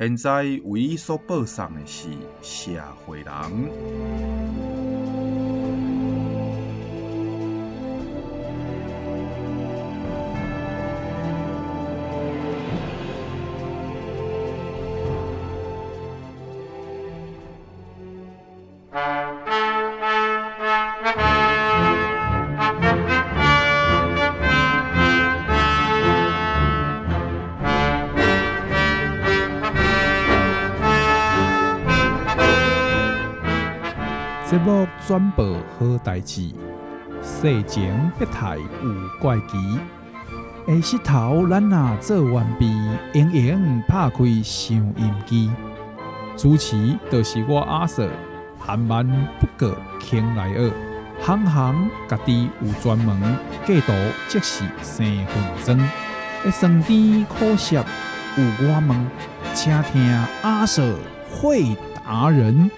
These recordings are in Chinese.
现在为伊所播送的是社会人。目转播好代志，世情不太有怪奇。下石头咱若做完毕，盈盈拍开收音机。主持就是我阿 Sir，含万不过倾来二，行行家己有专门，计图即是生分钟。一生甜苦涩有我问，请听阿 Sir 会达人。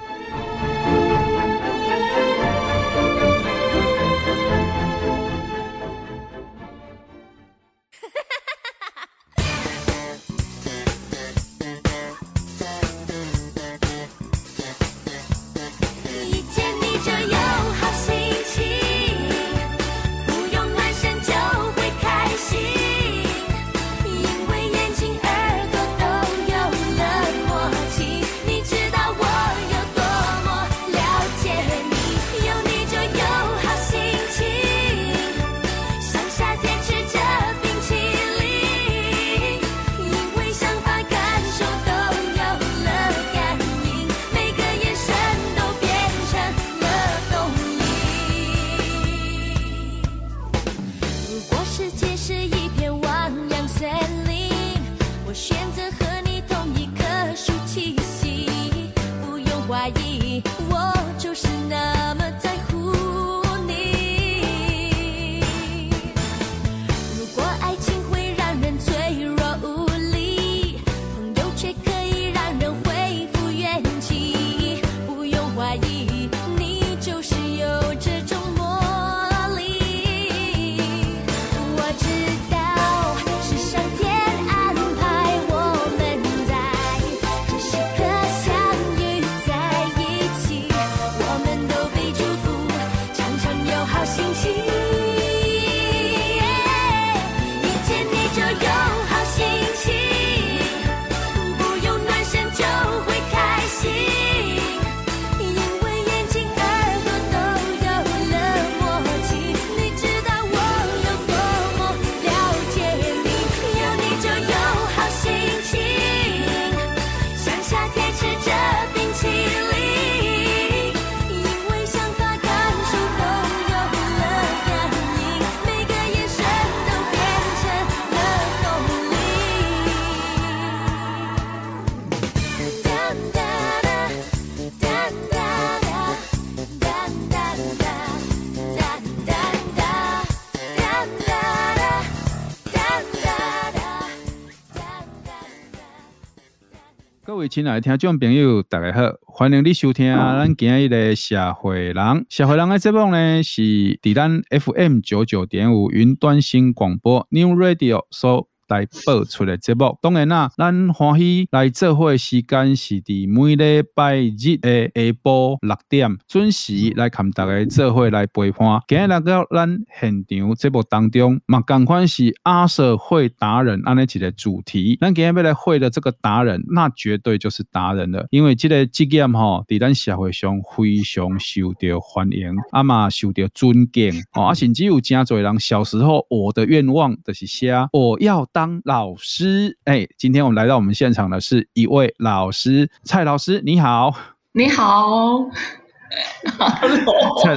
亲爱的听众朋友，大家好，欢迎你收听咱今日的社会人。社会人的节目呢，是伫咱 FM 九九点五云端新广播 New Radio 所。来播出的节目，当然啦，咱欢喜来做伙时间是伫每礼拜日的下晡六点准时来看大家做伙来陪伴。今日来到咱现场节目当中，嘛，同款是阿社会达人安尼一个主题。咱今日要来会的这个达人，那绝对就是达人了，因为这个职业吼，伫咱社会上非常受到欢迎，啊嘛受到尊敬哦，啊甚至有真侪人小时候我的愿望就是写我要当。老师，哎，今天我们来到我们现场的是一位老师，蔡老师，你好，你好，蔡，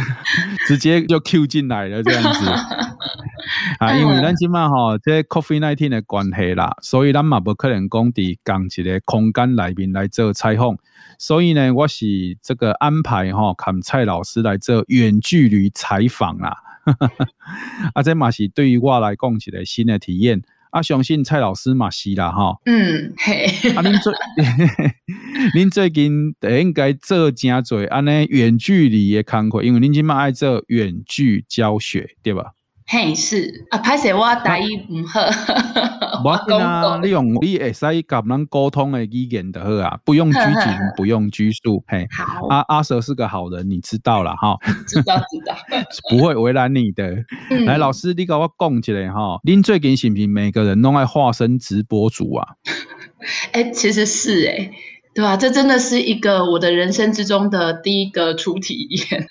直接就 Q 进来了，这样子。啊，因为咱今嘛吼，这 Coffee nineteen 的关系啦，所以咱嘛不可能讲伫共一个空间里面来做采访，所以呢，我是这个安排吼，看蔡老师来做远距离采访啦。啊，这嘛是对于我来讲一个新的体验。啊，相信蔡老师嘛是啦，哈。嗯，嘿。啊，您最，您最近应该做真侪安尼远距离的工课，因为您今嘛爱做远距教学，对吧？嘿，是啊，歹势我台语唔好，我讲啊，你用你会使甲咱沟通的语言就好啊，不用拘谨，不用拘束，嘿。好，阿阿 Sir 是个好人，你知道了哈。知道知道，不会为难你的。嗯、来，老师，你跟我讲一下哈，您最近是不是每个人拢爱化身直播主啊？哎、欸，其实是哎、欸。对啊，这真的是一个我的人生之中的第一个初体验。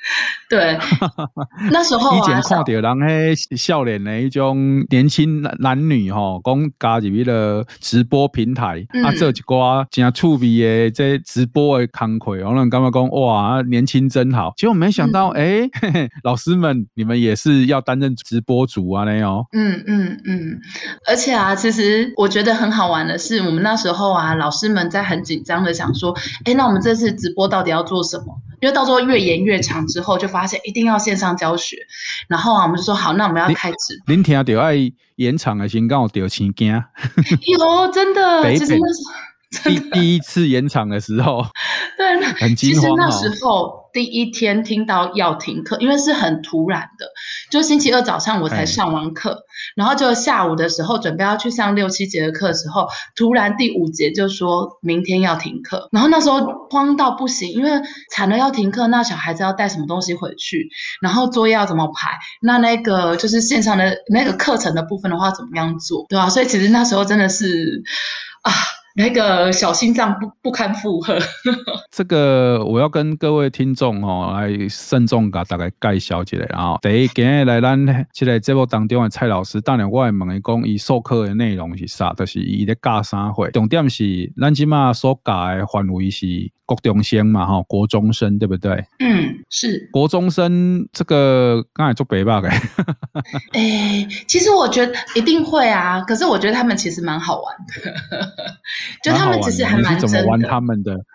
对，那时候啊，以前看到人迄笑脸的一种年轻男男女吼，讲加入迄个直播平台，嗯、啊，做一挂真趣味的这直播的工课，我能感觉讲哇，年轻真好。结果没想到，哎、嗯，老师们，你们也是要担任直播主啊？那样。嗯嗯嗯，而且啊，其实我觉得很好玩的是，我们那时候啊，老师们在很紧张的。想说，哎，那我们这次直播到底要做什么？因为到时候越延越长之后，就发现一定要线上教学。然后啊，我们就说好，那我们要开直播。您听到爱延长的时候，掉钱惊。有真的，其实那是。第第一次延场的时候，对，很。其实那时候第一天听到要停课，因为是很突然的，就星期二早上我才上完课，然后就下午的时候准备要去上六七节的课的时候，突然第五节就说明天要停课，然后那时候慌到不行，因为惨了要停课，那小孩子要带什么东西回去，然后作业要怎么排，那那个就是线上的那个课程的部分的话怎么样做，对吧？所以其实那时候真的是啊。那个小心脏不不堪负荷。这个我要跟各位听众哦来慎重给大家介绍一下啊。第一，今日来咱这个节目当中的蔡老师，当然我会问伊讲，伊授课的内容是啥，就是伊在教啥会。重点是咱即嘛所教的范围是国中生嘛，哈，国中生对不对？嗯，是。国中生这个刚才做北霸的。哎，其实我觉得一定会啊，可是我觉得他们其实蛮好玩的。就他们其实还蛮真的。你是怎么玩他们的？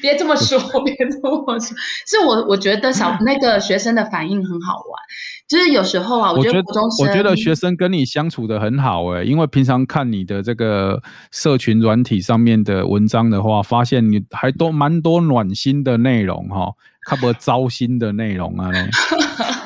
别这么说，别这么说。是我我觉得小那个学生的反应很好玩，就是有时候啊，我觉得国中生，我觉得学生跟你相处的很好哎，因为平常看你的这个社群软体上面的文章的话，发现你还都蛮多暖心的内容哈，看不糟心的内容啊。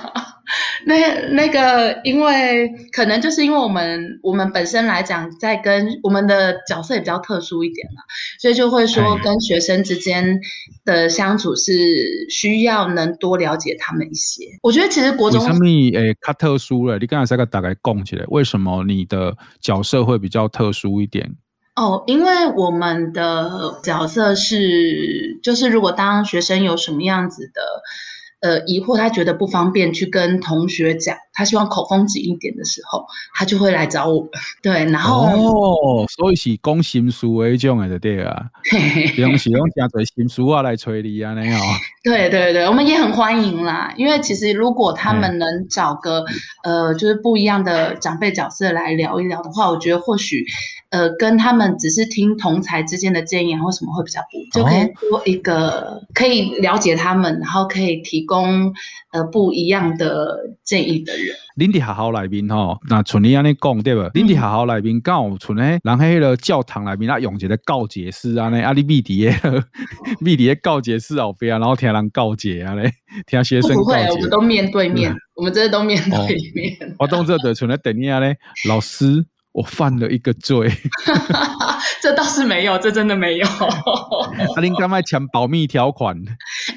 那那个，因为可能就是因为我们我们本身来讲，在跟我们的角色也比较特殊一点嘛，所以就会说跟学生之间的相处是需要能多了解他们一些。我觉得其实国中为什么诶，较特殊了？你刚才这个大概讲起来，为什么你的角色会比较特殊一点？哦，因为我们的角色是，就是如果当学生有什么样子的。呃，疑惑他觉得不方便去跟同学讲，他希望口风紧一点的时候，他就会来找我们。对，然后哦，所以是讲心事的一种的对 啊，不用是用讲做心事啊来催你啊那样。对对对，我们也很欢迎啦，因为其实如果他们能找个、嗯、呃，就是不一样的长辈角色来聊一聊的话，我觉得或许呃，跟他们只是听同才之间的建议或什么会比较不，就可以多一个可以了解他们，然后可以提。供呃不一样的建议的人，恁伫学校内面吼，那像你安尼讲对不？恁伫学校内面刚好像咧，人迄个教堂内面啊，用一个告解室啊，呢啊，你秘伫个 秘伫个告解室后边啊，然后听人告解啊咧，听学生告解。不会，我们都面对面，嗯、我们这些都面对面。哦、我当这的像咧等你啊咧，老师。我犯了一个罪，这倒是没有，这真的没有。阿 林刚卖抢保密条款，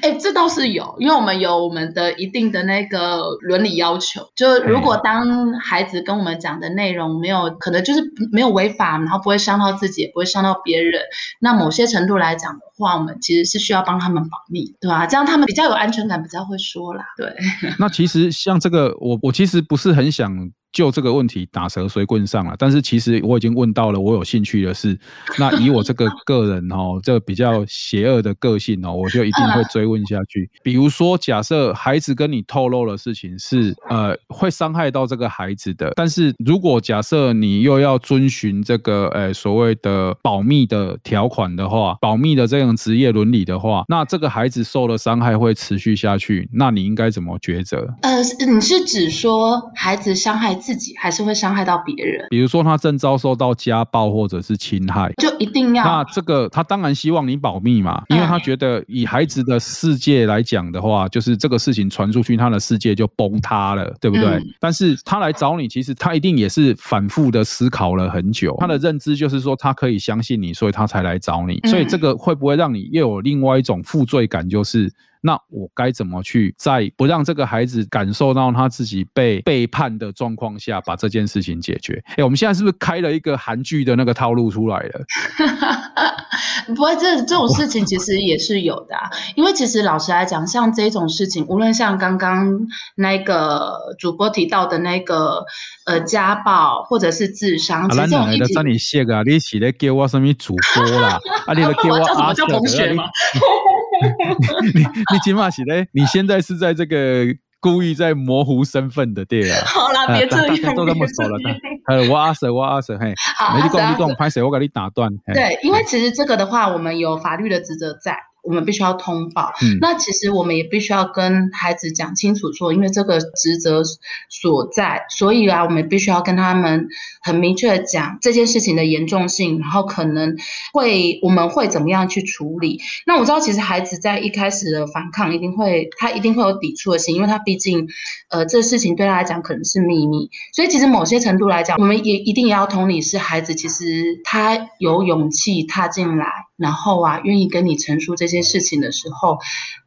哎，这倒是有，因为我们有我们的一定的那个伦理要求，就如果当孩子跟我们讲的内容没有可能就是没有违法，然后不会伤到自己，也不会伤到别人，那某些程度来讲的话，我们其实是需要帮他们保密，对吧？这样他们比较有安全感，比较会说啦。对。那其实像这个，我我其实不是很想。就这个问题打蛇随棍上了。但是其实我已经问到了我有兴趣的事，那以我这个个人哦，这比较邪恶的个性哦，我就一定会追问下去。比如说，假设孩子跟你透露的事情是呃会伤害到这个孩子的，但是如果假设你又要遵循这个呃所谓的保密的条款的话，保密的这种职业伦理的话，那这个孩子受了伤害会持续下去，那你应该怎么抉择？呃，你是指说孩子伤害自己，还是会伤害到别人？比如说他正遭受到家暴或者是侵害，就一定要。那这个他当然希望你保密嘛，因为他觉得以孩子的世界来讲的话，就是这个事情传出去，他的世界就崩塌了，对不对？嗯、但是他来找你，其实他一定也是反复的思考了很久，他的认知就是说他可以相信你，所以他才来找你。所以这个会不会让你又有另外一种负罪感？就是。那我该怎么去在不让这个孩子感受到他自己被背叛的状况下，把这件事情解决？哎，我们现在是不是开了一个韩剧的那个套路出来了？不会，这这种事情其实也是有的啊。因为其实老实来讲，像这种事情，无论像刚刚那个主播提到的那个呃家暴，或者是自伤，其实这种。你写啊，你是在叫我什么主播啦？啊，你在 叫我阿叫同学吗？你你起码是嘞？你现在是在这个故意在模糊身份的对啊？好啦，别这样，大家都这么熟了。呃，我阿 Sir，我阿 Sir，嘿，好，你讲你讲，拍谁？我给你打断。对，因为其实这个的话，我们有法律的职责在。我们必须要通报，嗯，那其实我们也必须要跟孩子讲清楚说，因为这个职责所在，所以啊，我们必须要跟他们很明确的讲这件事情的严重性，然后可能会我们会怎么样去处理。那我知道，其实孩子在一开始的反抗，一定会他一定会有抵触的心，因为他毕竟，呃，这事情对他来讲可能是秘密，所以其实某些程度来讲，我们也一定也要同理，是孩子其实他有勇气踏进来。然后啊，愿意跟你陈述这这些事情的时候，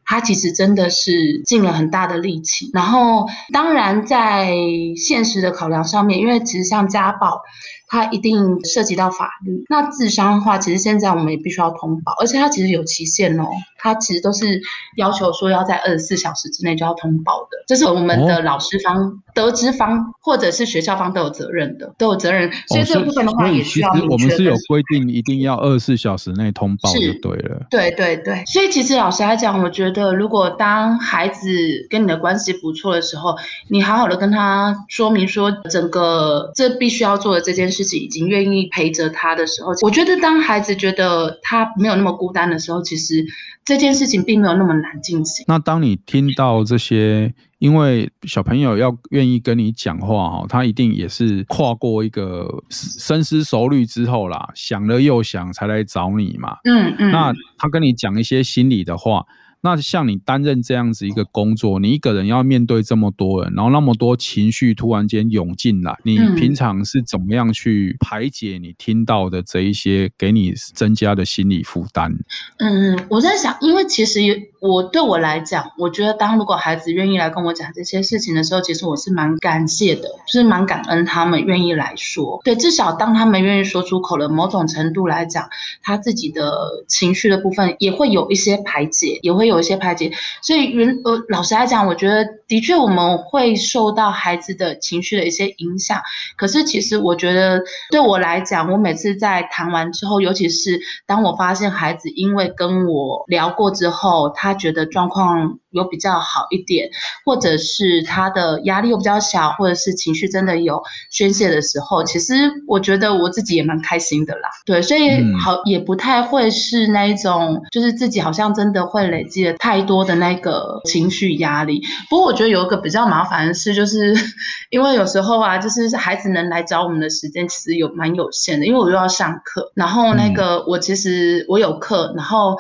他其实真的是尽了很大的力气。然后，当然在现实的考量上面，因为其实像家暴，它一定涉及到法律。那自伤的话，其实现在我们也必须要通报，而且它其实有期限哦。它其实都是要求说要在二十四小时之内就要通报的，这是我们的老师方、哦、得知方或者是学校方都有责任的，都有责任。所以这部分的话，也需要、哦、我们是有规定，一定要二十四小时内通报就对了。对对对，所以其实老实来讲，我觉得如果当孩子跟你的关系不错的时候，你好好的跟他说明说，整个这必须要做的这件事情，已经愿意陪着他的时候，我觉得当孩子觉得他没有那么孤单的时候，其实。这件事情并没有那么难进行。那当你听到这些，因为小朋友要愿意跟你讲话哈，他一定也是跨过一个深思熟虑之后啦，想了又想才来找你嘛。嗯嗯。那他跟你讲一些心里的话。那像你担任这样子一个工作，你一个人要面对这么多人，然后那么多情绪突然间涌进来，你平常是怎么样去排解你听到的这一些给你增加的心理负担？嗯，我在想，因为其实我对我来讲，我觉得当如果孩子愿意来跟我讲这些事情的时候，其实我是蛮感谢的，就是蛮感恩他们愿意来说。对，至少当他们愿意说出口了，某种程度来讲，他自己的情绪的部分也会有一些排解，也会有。一些排解，所以原呃，老实来讲，我觉得的确我们会受到孩子的情绪的一些影响。可是其实我觉得对我来讲，我每次在谈完之后，尤其是当我发现孩子因为跟我聊过之后，他觉得状况有比较好一点，或者是他的压力又比较小，或者是情绪真的有宣泄的时候，其实我觉得我自己也蛮开心的啦。对，所以好也不太会是那一种，就是自己好像真的会累积了。太多的那个情绪压力，不过我觉得有一个比较麻烦的事，就是 因为有时候啊，就是孩子能来找我们的时间其实有蛮有限的，因为我又要上课，然后那个我其实我有课，然后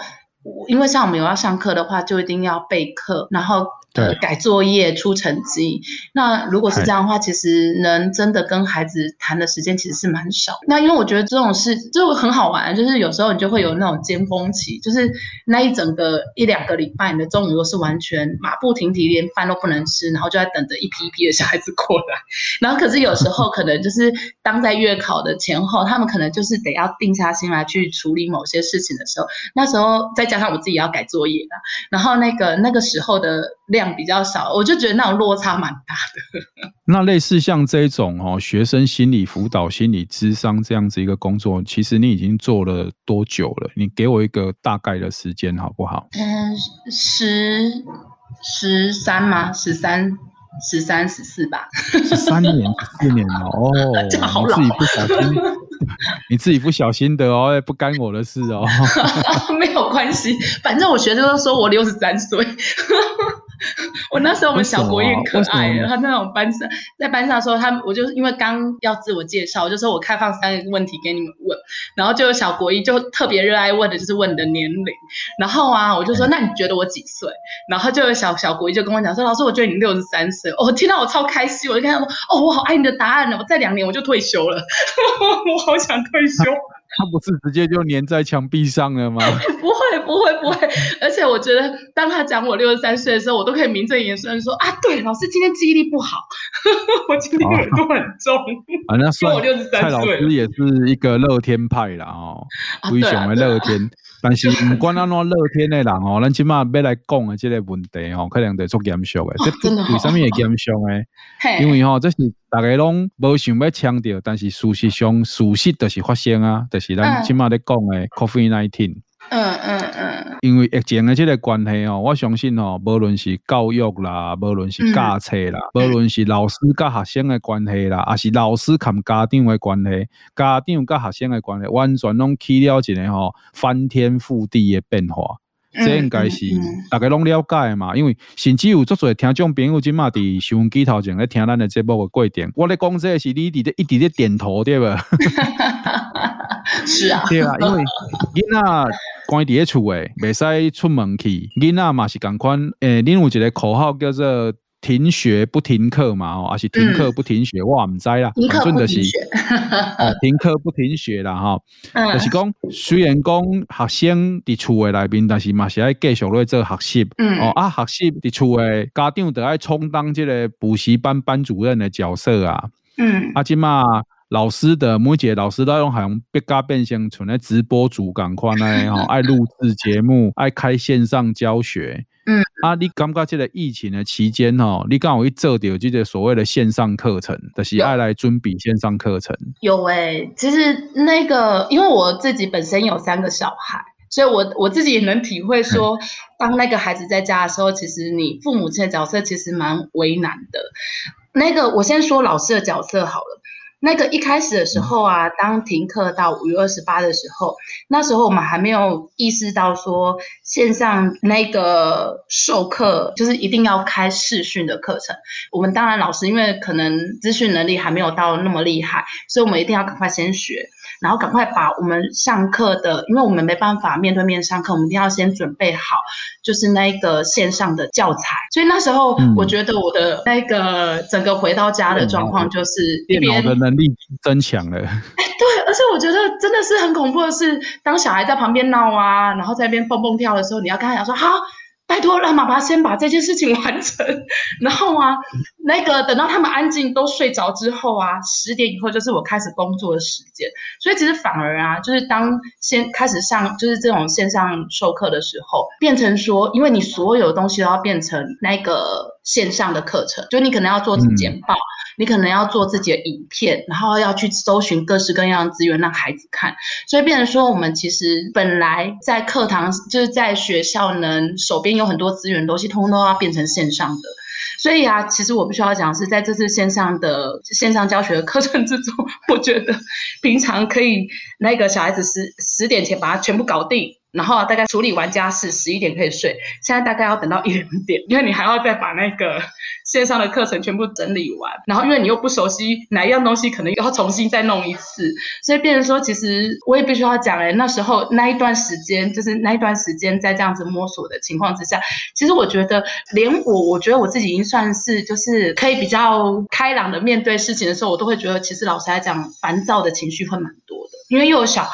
因为像我们有要上课的话，就一定要备课，然后。呃，改作业、出成绩。那如果是这样的话，其实能真的跟孩子谈的时间其实是蛮少。那因为我觉得这种事就很好玩，就是有时候你就会有那种尖峰期，就是那一整个一两个礼拜，你的中午都是完全马不停蹄，连饭都不能吃，然后就在等着一批一批的小孩子过来。然后可是有时候可能就是当在月考的前后，他们可能就是得要定下心来去处理某些事情的时候，那时候再加加上我自己要改作业啦，然后那个那个时候的量比较少，我就觉得那种落差蛮大的。那类似像这种哦，学生心理辅导、心理咨商这样子一个工作，其实你已经做了多久了？你给我一个大概的时间好不好？嗯，十十三吗？十三。十三十四吧，十三年十四年了哦，这个好老，你自己不小心，你自己不小心的哦，不干我的事哦，没有关系，反正我学生都说我六十三岁。我那时候我们小国也很可爱，他那种班上在班上的时候，他我就是因为刚要自我介绍，我就说我开放三个问题给你们问，然后就有小国一就特别热爱问的就是问你的年龄，然后啊我就说那你觉得我几岁？然后就有小小国一就跟我讲说老师我觉得你六十三岁，哦听到我超开心，我就跟他说哦我好爱你的答案呢，我再两年我就退休了，我好想退休。他不是直接就粘在墙壁上了吗？不会，不会，不会。而且我觉得，当他讲我六十三岁的时候，我都可以名正言顺说啊，对，老师今天记忆力不好，我今天耳朵很重。啊，那算我六十三岁。蔡老师也是一个乐天派啦哦，非常的乐天。但是不管安怎乐天的人哦，咱起码要来讲的即个问题哦，可能得做严肃的。这为什么会严肃呢？因为哦，这是大家拢无想要强调，但是事实上事实就是发生啊，就是咱起码在讲的 COVID-19。嗯嗯嗯。因为疫情的这个关系哦，我相信哦，无论是教育啦，无论是教册啦，无论是老师甲学生的关系啦，还是老师含家长的关系，家长甲学生的关系，完全拢起了一个吼翻天覆地的变化。这应该是大家拢了解的嘛，因为甚至有足多听众朋友即嘛伫收音机头前咧听咱的节目的过程，我咧讲这个是你伫咧一直咧点头对吧？是啊，对啊，因为囡仔关伫咧厝诶，袂使出门去，囡仔嘛是共款，诶、欸，恁有一个口号叫做。停学不停课嘛，哦，还是停课不停学，嗯、我唔知啦。停课不停学，哦，停课不停学啦，哈、嗯，就是讲，虽然讲学生伫厝诶内面，但是嘛是爱继续咧做学习，嗯，哦啊，学习伫厝诶家长得爱充当即个补习班班主任的角色啊，嗯，啊，即嘛老师的每一个老师都用好像别家变相存咧直播主咁款咧，吼，爱录制节目，爱开线上教学。嗯啊，你感觉这个疫情的期间哦，你刚好去做掉这个所谓的线上课程，就是爱来准备线上课程。有诶、欸，其实那个，因为我自己本身有三个小孩，所以我我自己也能体会说，当那个孩子在家的时候，其实你父母亲的角色其实蛮为难的。那个，我先说老师的角色好了。那个一开始的时候啊，当停课到五月二十八的时候，那时候我们还没有意识到说线上那个授课就是一定要开视讯的课程。我们当然老师因为可能资讯能力还没有到那么厉害，所以我们一定要赶快先学。然后赶快把我们上课的，因为我们没办法面对面上课，我们一定要先准备好，就是那个线上的教材。所以那时候，我觉得我的那个整个回到家的状况就是电脑的能力增强了。哎，对，而且我觉得真的是很恐怖的是，当小孩在旁边闹啊，然后在那边蹦蹦跳的时候，你要跟他讲说好。拜托，让妈妈先把这件事情完成。然后啊，那个等到他们安静都睡着之后啊，十点以后就是我开始工作的时间。所以其实反而啊，就是当先开始上就是这种线上授课的时候，变成说，因为你所有东西都要变成那个线上的课程，就你可能要做简报。嗯你可能要做自己的影片，然后要去搜寻各式各样的资源让孩子看，所以变成说我们其实本来在课堂就是在学校能手边有很多资源的东西，通通都要变成线上的。所以啊，其实我不需要讲是在这次线上的线上教学的课程之中，我觉得平常可以那个小孩子十十点前把它全部搞定。然后大概处理完家事，十一点可以睡。现在大概要等到 一两点，因为你还要再把那个线上的课程全部整理完。然后因为你又不熟悉哪一样东西，可能又要重新再弄一次。所以变成说，其实我也必须要讲，哎，那时候那一段时间，就是那一段时间在这样子摸索的情况之下，其实我觉得连我，我觉得我自己已经算是就是可以比较开朗的面对事情的时候，我都会觉得，其实老实来讲，烦躁的情绪会蛮多的，因为又有小孩，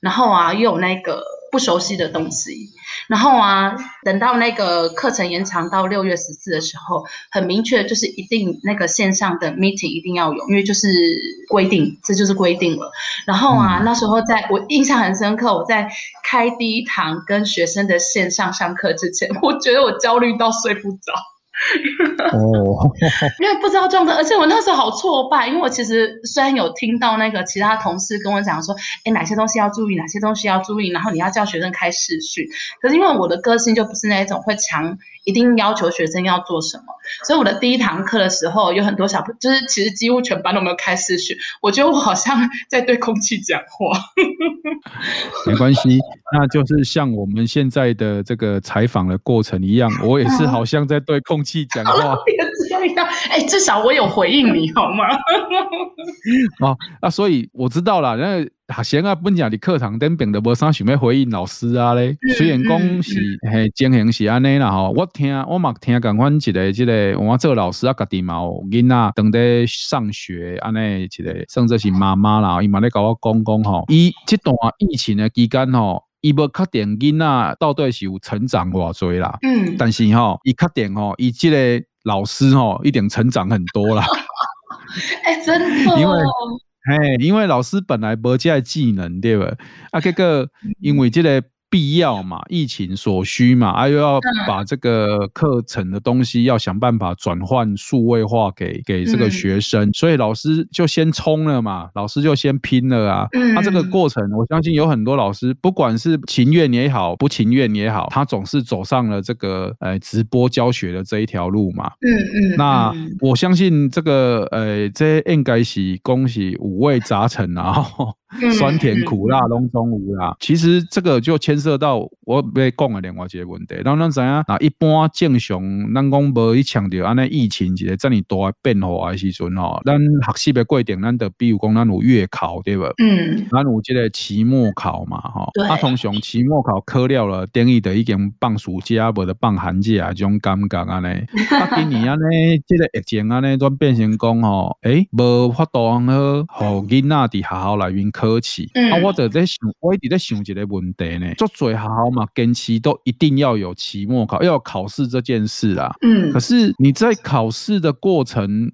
然后啊又有那个。不熟悉的东西。然后啊，等到那个课程延长到六月十四的时候，很明确就是一定那个线上的 meeting 一定要有，因为就是规定，这就是规定了。然后啊，嗯、那时候在我印象很深刻，我在开第一堂跟学生的线上上课之前，我觉得我焦虑到睡不着。哦，因为不知道状态，而且我那时候好挫败，因为我其实虽然有听到那个其他同事跟我讲说，哎，哪些东西要注意，哪些东西要注意，然后你要叫学生开视讯，可是因为我的个性就不是那一种会强。一定要求学生要做什么，所以我的第一堂课的时候，有很多小朋友，就是其实几乎全班都没有开视讯，我觉得我好像 在对空气讲话。没关系，那就是像我们现在的这个采访的过程一样，我也是好像在对空气讲话。哎，至少我有回应你 好吗？哦，啊所以我知道了，那。学生啊，本讲的课堂顶边的无啥想要回应老师啊咧。虽然讲是嘿情形是安尼啦吼，我听我嘛听讲阮一个即个我做老师啊，家己嘛有囡仔当在上学安尼一个，甚至是妈妈啦，伊嘛咧甲我讲讲吼，伊即段疫情的期间吼，伊无确定囡仔到底是有成长偌济啦。嗯，但是吼，伊确定吼，伊即个老师哦一点成长很多啦。哎、欸，真的，因为。哎，因为老师本来无这个技能，对吧？啊，结果因为这个。必要嘛，疫情所需嘛，啊，又要把这个课程的东西要想办法转换数位化给给这个学生，嗯，所以老师就先冲了嘛，老师就先拼了啊。那，嗯啊，这个过程，我相信有很多老师，不管是情愿也好，不情愿也好，他总是走上了这个呃直播教学的这一条路嘛。嗯嗯。那我相信这个呃，这应该是恭喜五味杂陈啊。酸甜苦辣拢总有啦，其实这个就牵涉到我要讲的另外一个问题。咱咱知影，啊一般正常，咱讲无去强调安尼疫情一个这么大的变化的时阵吼，咱学习的过程，咱就比如讲咱有月考对不？嗯，咱有这个期末考嘛，吼。对。啊，通常期末考考了了，等于就已经放暑假，无得放寒假这种感觉安尼。啊，今年安尼，这个疫情安尼，转变成讲吼，诶，无法度好，互囡仔伫学校内面。科期，啊，我就在想，我一直在想一个问题呢。做最好嘛，跟期都一定要有期末考，要有考试这件事啊。嗯，可是你在考试的过程，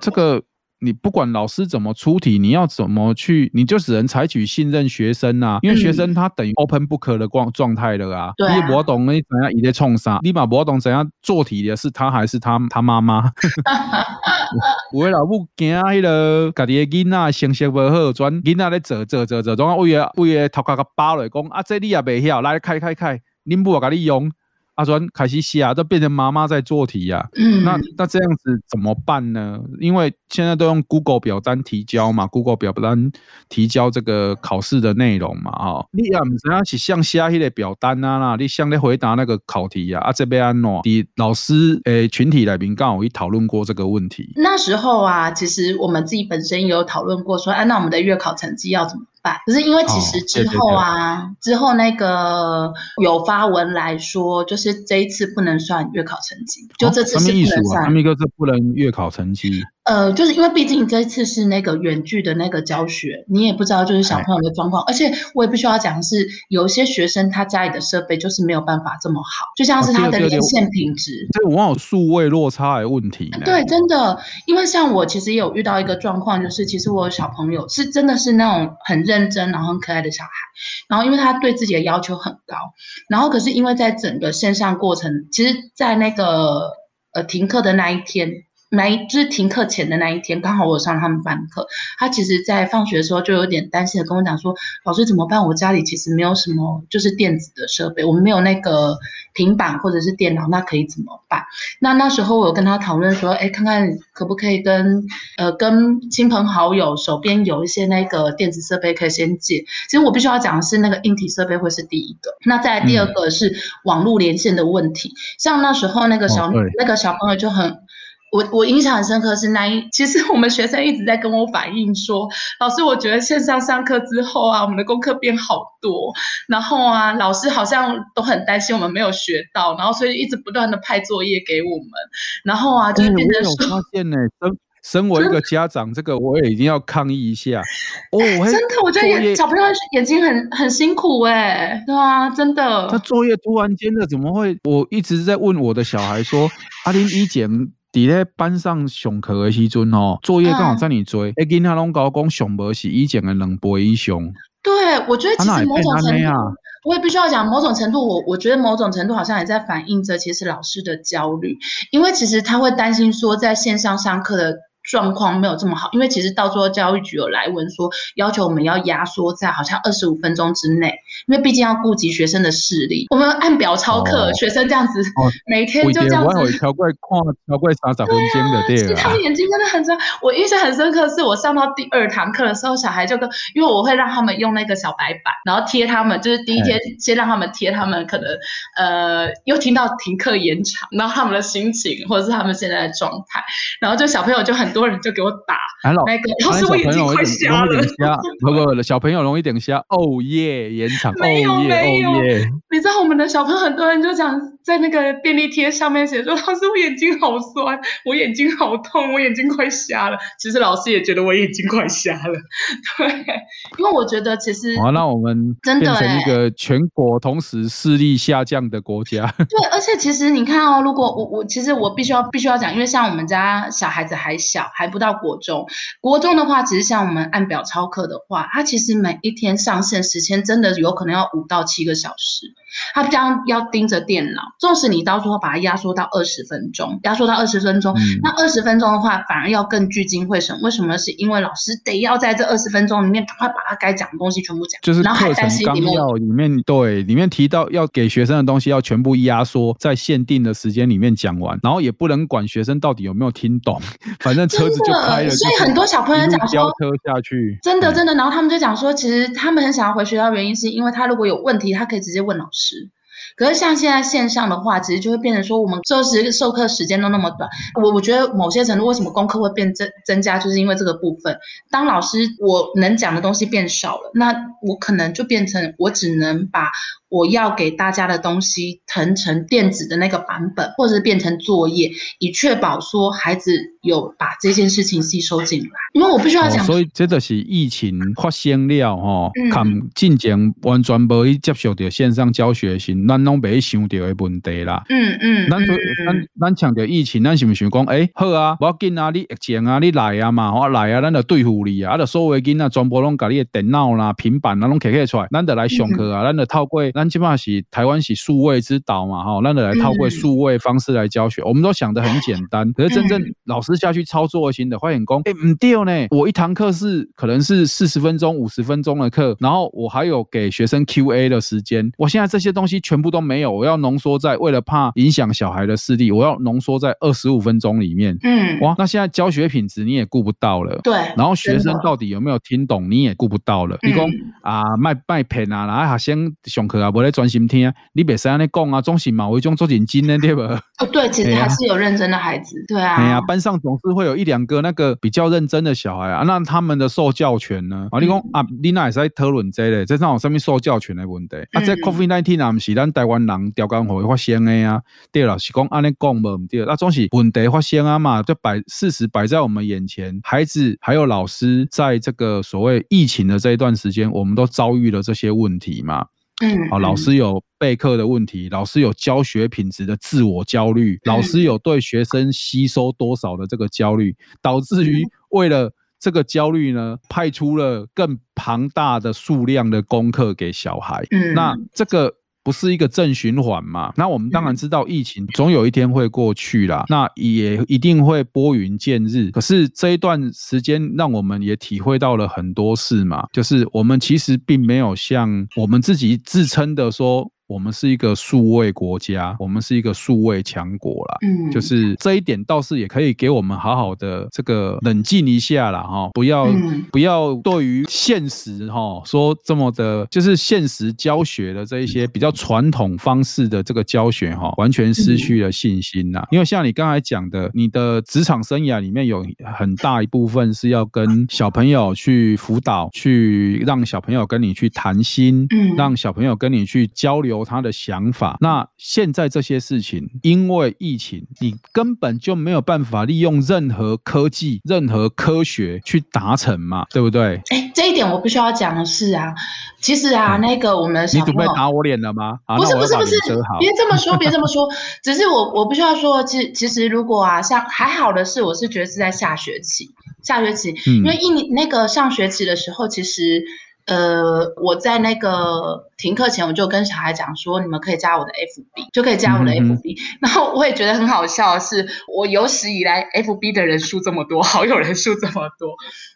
这个。你不管老师怎么出题，你要怎么去，你就只能采取信任学生啊，因为学生他等于 open book 的状状态了啊。对啊。你也不懂你怎样一直冲啥，你嘛不懂怎样做题的是他还是他他妈妈。有的老母惊迄个家己的囡仔成绩不好，转囡仔咧做做做做，总啊为了为了头壳个包来讲啊，这你也未晓，来开开开，恁母啊，给你用。阿专凯西西啊，都变成妈妈在做题呀、啊。嗯，那那这样子怎么办呢？因为现在都用 Google 表单提交嘛，Google 表单提交这个考试的内容嘛，哈。你也不知道是像下迄个表单啊啦，你像在回答那个考题呀、啊，啊这边安喏，你老师诶群体来宾刚好一讨论过这个问题。那时候啊，其实我们自己本身也有讨论过说，说哎，那我们的月考成绩要怎么？可是因为其实之后啊，哦、对对对之后那个有发文来说，就是这一次不能算月考成绩，就这次是不能算。他们一个是不能月考成绩。呃，就是因为毕竟这一次是那个远距的那个教学，你也不知道就是小朋友的状况，而且我也必须要讲的是，有一些学生他家里的设备就是没有办法这么好，就像是他的连线品质，这往往有数位落差的问题。对，真的，因为像我其实也有遇到一个状况，就是其实我有小朋友是真的是那种很认真然后很可爱的小孩，然后因为他对自己的要求很高，然后可是因为在整个线上过程，其实，在那个呃停课的那一天。那一就是停课前的那一天，刚好我上他们班课。他其实，在放学的时候就有点担心的跟我讲说：“老师怎么办？我家里其实没有什么就是电子的设备，我们没有那个平板或者是电脑，那可以怎么办？”那那时候我有跟他讨论说：“哎，看看可不可以跟呃跟亲朋好友手边有一些那个电子设备可以先借。”其实我必须要讲的是，那个硬体设备会是第一个。那再来第二个是网络连线的问题。嗯、像那时候那个小、哦、那个小朋友就很。我我印象很深刻是那一，其实我们学生一直在跟我反映说，老师，我觉得线上上课之后啊，我们的功课变好多，然后啊，老师好像都很担心我们没有学到，然后所以一直不断的派作业给我们，然后啊，就是变成说，我有发现呢，身身为一个家长，这个我也一定要抗议一下。哦，真的，我觉得小朋友眼睛很很辛苦哎，对啊，真的。他作业突然间的怎么会？我一直在问我的小孩说：“阿玲以前底在班上上课的时阵哦，作业刚好在你追，哎、嗯，今他拢搞讲上无是以前的两倍以上。”对，我觉得其实某种程度，我也必须要讲某种程度，我我觉得某种程度好像也在反映着其实老师的焦虑，因为其实他会担心说在线上上课的。状况没有这么好，因为其实到最后教育局有来问说，要求我们要压缩在好像二十五分钟之内，因为毕竟要顾及学生的视力，我们按表操课，哦、学生这样子，哦、每天就这样子。我超过看超过三十分钟的对啊，他们眼睛真的很深。我印象很深刻，是我上到第二堂课的时候，小孩就跟，因为我会让他们用那个小白板，然后贴他们，就是第一天先让他们贴他们可能呃又听到停课延长，然后他们的心情或者是他们现在的状态，然后就小朋友就很。多人就给我打，那个，老师我眼睛快瞎了。不不，小朋友容易点瞎。哦耶，延长。没有没有，你知道我们的小朋友很多人就讲在那个便利贴上面写说，老师我眼睛好酸，我眼睛好痛，我眼睛快瞎了。其实老师也觉得我眼睛快瞎了，对，因为我觉得其实。好，那我们变成一个全国同时视力下降的国家。对，而且其实你看哦，如果我我其实我必须要必须要讲，因为像我们家小孩子还小。还不到国中，国中的话，其实像我们按表操课的话，他其实每一天上线时间真的有可能要五到七个小时。他将要盯着电脑，纵使你到时候把它压缩到二十分钟，压缩到二十分钟，嗯、那二十分钟的话，反而要更聚精会神。为什么？是因为老师得要在这二十分钟里面，赶快把他该讲的东西全部讲。就是课程纲要里面，对，里面提到要给学生的东西要全部压缩在限定的时间里面讲完，然后也不能管学生到底有没有听懂，反正车子就开了。所以很多小朋友讲说，车下去，真的真的，然后他们就讲说，其实他们很想要回学校，原因是因为他如果有问题，他可以直接问老师。可是像现在线上的话，其实就会变成说，我们授时授课时间都那么短。我我觉得某些程度，为什么功课会变增增加，就是因为这个部分。当老师我能讲的东西变少了，那我可能就变成我只能把。我要给大家的东西腾成电子的那个版本，或者是变成作业，以确保说孩子有把这件事情吸收进来。因为我必须要讲、哦，所以这就是疫情发生了哈，看进前完全无去接受到线上教学时，咱拢没想到的问题啦。嗯嗯，咱咱咱强调疫情，咱是不是想讲，哎、欸，好啊，我要紧啊，你疫情啊，你来啊嘛，我来啊，咱就对付你啊，啊，就所有囡仔全部拢把你的电脑啦、平板啦拢开开出来，咱就来上课啊，咱、嗯、就透过基本上是台湾是数位之岛嘛，哈，那你来透过数位方式来教学，嗯、我们都想得很简单，可是真正老师下去操作型的，发现说，哎，唔对呢，我一堂课是可能是四十分钟、五十分钟的课，然后我还有给学生 QA 的时间，我现在这些东西全部都没有，我要浓缩在为了怕影响小孩的视力，我要浓缩在二十五分钟里面，嗯，哇，那现在教学品质你也顾不到了，对，然后学生到底有没有听懂你也顾不到了，你讲啊卖卖片啊，然后学生上课啊，不来专心听。你别说你讲啊，总是嘛，有一种做认真的 对不？哦，对，其实还是有认真的孩子，对啊。哎呀，班上总是会有一两个那个比较认真的小孩啊，那他们的受教权呢？啊，你讲啊，你那也是在讨论这个，这上有什么受教权的问题？啊，这 COVID-19 啊，不是咱台湾人调岗会发生的啊，对了，是讲按你讲无唔对，那总是问题发生啊嘛，就摆事实摆在我们眼前，孩子还有老师在这个所谓疫情的这一段时间，我们都遭遇了这些问题嘛。嗯，好，老师有备课的问题，老师有教学品质的自我焦虑，老师有对学生吸收多少的这个焦虑，导致于为了这个焦虑呢，派出了更庞大的数量的功课给小孩。嗯，那这个。不是一个正循环嘛？那我们当然知道疫情总有一天会过去啦，那也一定会拨云见日。可是这一段时间让我们也体会到了很多事嘛，就是我们其实并没有像我们自己自称的说。我们是一个数位国家，我们是一个数位强国啦。嗯，就是这一点倒是也可以给我们好好的这个冷静一下啦。哈，不要、嗯、不要对于现实哈说这么的，就是现实教学的这一些比较传统方式的这个教学哈，完全失去了信心呐。因为像你刚才讲的，你的职场生涯里面有很大一部分是要跟小朋友去辅导，去让小朋友跟你去谈心，嗯，让小朋友跟你去交流。有他的想法。那现在这些事情，因为疫情，你根本就没有办法利用任何科技、任何科学去达成嘛，对不对？哎，这一点我必须要讲的是啊，其实啊，嗯、那个我们你准备打我脸了吗？啊不是不是不是，别这么说，别这么说，只是我我不需要说，其实其实如果啊，像还好的是，我是觉得是在下学期，下学期，嗯、因为一年那个上学期的时候，其实。呃，我在那个停课前，我就跟小孩讲说，你们可以加我的 FB，就可以加我的 FB。嗯、然后我也觉得很好笑的是，我有史以来 FB 的人数这么多，好友人数这么多。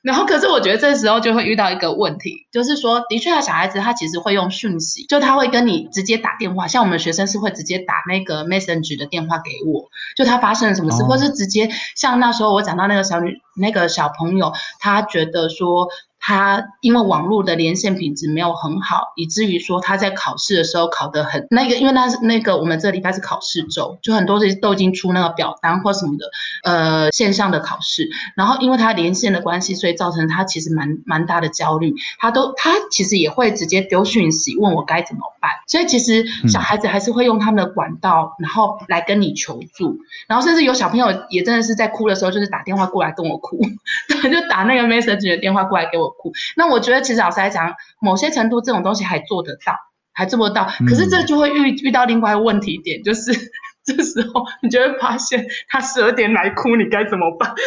然后，可是我觉得这时候就会遇到一个问题，就是说，的确，小孩子他其实会用讯息，就他会跟你直接打电话，像我们学生是会直接打那个 Messenger 的电话给我，就他发生了什么事，哦、或是直接像那时候我讲到那个小女那个小朋友，他觉得说。他因为网络的连线品质没有很好，以至于说他在考试的时候考得很那个，因为那是那个我们这礼拜是考试周，就很多是都已经出那个表单或什么的，呃，线上的考试。然后因为他连线的关系，所以造成他其实蛮蛮大的焦虑。他都他其实也会直接丢讯息问我该怎么办。所以其实小孩子还是会用他们的管道，然后来跟你求助。然后甚至有小朋友也真的是在哭的时候，就是打电话过来跟我哭，就打那个 message 的电话过来给我。那我觉得，其实老实来讲，某些程度这种东西还做得到，还做得到。可是这就会遇遇到另外一个问题点，就是 这时候你就会发现，他十二点来哭，你该怎么办？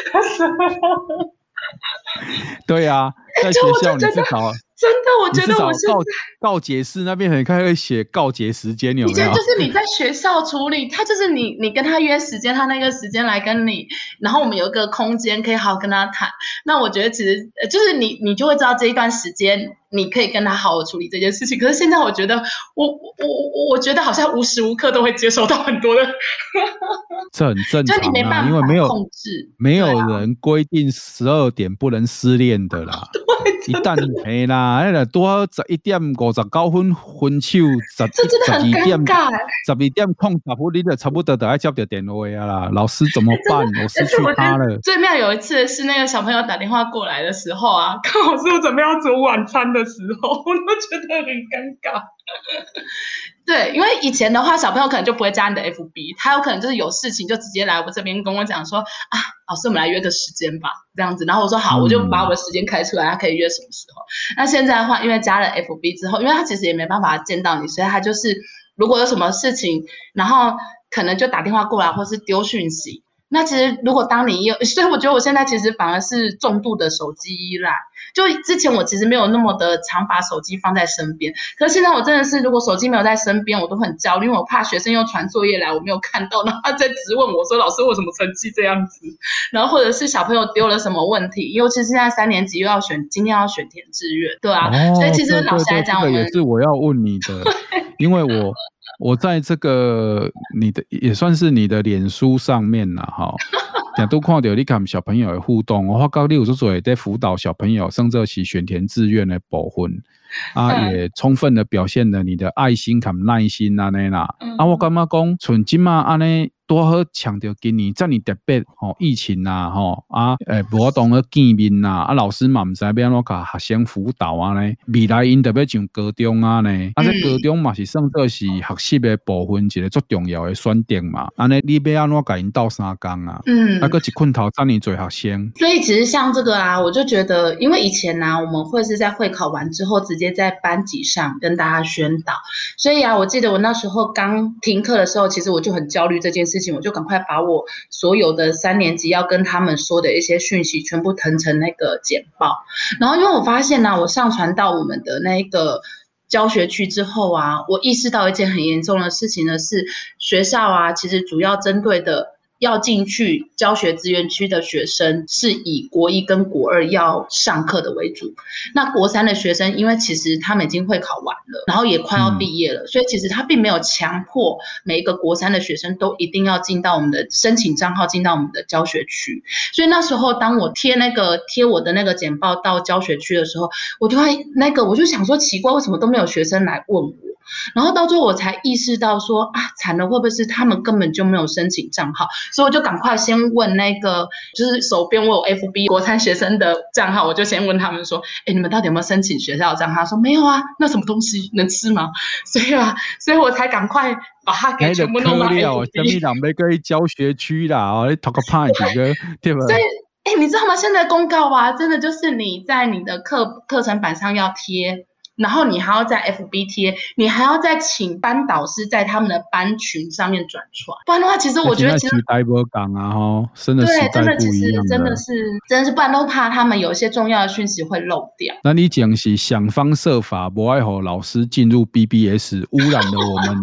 对呀、啊，在学校你至少。真的，我觉得我是告告解室那边很开会写告解时间，有没有？以前就是你在学校处理，他就是你，你跟他约时间，他那个时间来跟你，然后我们有一个空间可以好好跟他谈。那我觉得其实就是你，你就会知道这一段时间你可以跟他好好处理这件事情。可是现在我觉得，我我我我觉得好像无时无刻都会接收到很多的，这很正常啊，就你没办法因为没有控制，没有人规定十二点不能失恋的啦。一旦没啦，那个多十一点五十九分分手，十十二点十二点空十分，你就差不多都要接到电话啊啦。老师怎么办？我失去他了。最妙有一次是那个小朋友打电话过来的时候啊，刚好是我准备要煮晚餐的时候，我都觉得很尴尬。对，因为以前的话，小朋友可能就不会加你的 FB，他有可能就是有事情就直接来我这边跟我讲说啊，老师，我们来约个时间吧，这样子。然后我说好，我就把我的时间开出来，他可以约什么时候。那现在的话，因为加了 FB 之后，因为他其实也没办法见到你，所以他就是如果有什么事情，然后可能就打电话过来，或是丢讯息。那其实，如果当你有，所以我觉得我现在其实反而是重度的手机依赖。就之前我其实没有那么的常把手机放在身边，可是现在我真的是，如果手机没有在身边，我都很焦虑，因为我怕学生又传作业来，我没有看到，然后他在质问我说：“老师，为什么成绩这样子？”然后或者是小朋友丢了什么问题，尤其是现在三年级又要选，今天要选填志愿，对啊，哦、所以其实老师来讲，这个也是我要问你的，因为我。我在这个你的也算是你的脸书上面了哈，也都看到你跟小朋友的互动，我发觉你有时候在辅导小朋友，甚至是选填志愿的部分，啊，也充分的表现了你的爱心跟耐心啊，那啦，啊，我感觉讲，从今嘛安尼。多好强调今年这么特别吼，疫情呐吼啊，诶，活动的见面呐，啊，老师嘛唔知要安怎教学生辅导啊呢？未来因特别上高中啊呢，啊，这高中嘛是算作是学习的部分一个最重要的选点嘛。安尼你要安怎甲因斗相共啊？嗯，啊个一困头让你做学生。所以其实像这个啊，我就觉得，因为以前呢、啊，我们会是在会考完之后直接在班级上跟大家宣导，所以啊，我记得我那时候刚停课的时候，其实我就很焦虑这件事。我就赶快把我所有的三年级要跟他们说的一些讯息全部腾成那个简报，然后因为我发现呢、我上传到我们的那个教学区之后啊，我意识到一件很严重的事情呢，是学校啊，其实主要针对的。要进去教学资源区的学生是以国一跟国二要上课的为主，那国三的学生，因为其实他们已经会考完了，然后也快要毕业了，所以其实他并没有强迫每一个国三的学生都一定要进到我们的申请账号进到我们的教学区。所以那时候当我贴那个贴我的那个简报到教学区的时候，我就会那个我就想说奇怪，为什么都没有学生来问我？然后到最后我才意识到说啊，惨了，会不会是他们根本就没有申请账号？所以我就赶快先问那个，就是手边我有 FB 国餐学生的账号，我就先问他们说，哎，你们到底有没有申请学校的账号？说没有啊，那什么东西能吃吗？所以啊，所以我才赶快把它给全部弄到 FB。什么两杯可以教学区啦，哦，你讨个派几个，对吧？所以，哎，你知道吗？现在公告啊，真的就是你在你的课课程板上要贴。然后你还要在 FB 贴，你还要再请班导师在他们的班群上面转传，不然的话，其实我觉得其实时代不讲啊，哈，真的对，真的其实真的是，真的是，不然都怕他们有一些重要的讯息会漏掉。那你讲是想方设法不爱和老师进入 BBS，污染了我们